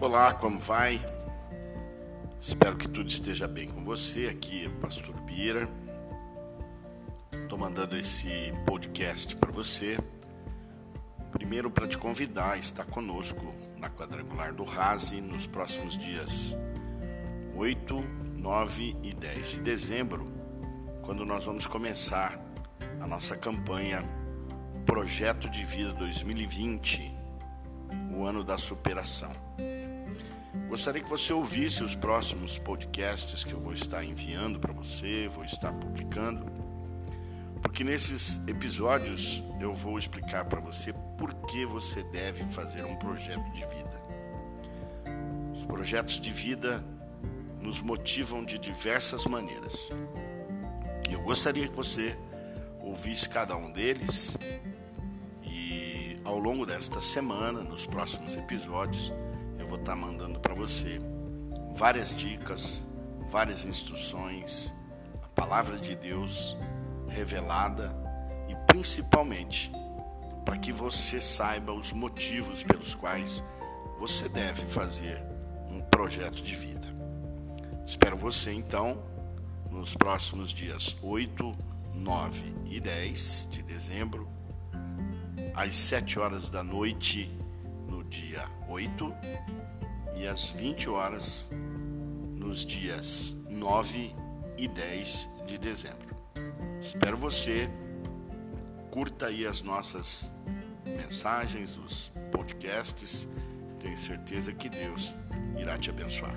Olá, como vai? Espero que tudo esteja bem com você. Aqui é o Pastor Bira. Estou mandando esse podcast para você. Primeiro, para te convidar a estar conosco na quadrangular do Rase nos próximos dias 8, 9 e 10 de dezembro, quando nós vamos começar a nossa campanha Projeto de Vida 2020, o ano da superação. Gostaria que você ouvisse os próximos podcasts que eu vou estar enviando para você, vou estar publicando, porque nesses episódios eu vou explicar para você por que você deve fazer um projeto de vida. Os projetos de vida nos motivam de diversas maneiras. E eu gostaria que você ouvisse cada um deles ao longo desta semana, nos próximos episódios, vou estar mandando para você várias dicas, várias instruções, a palavra de Deus revelada e principalmente para que você saiba os motivos pelos quais você deve fazer um projeto de vida. Espero você então nos próximos dias 8, 9 e 10 de dezembro, às 7 horas da noite, no dia 8 e às 20 horas nos dias 9 e 10 de dezembro. Espero você. Curta aí as nossas mensagens, os podcasts. Tenho certeza que Deus irá te abençoar.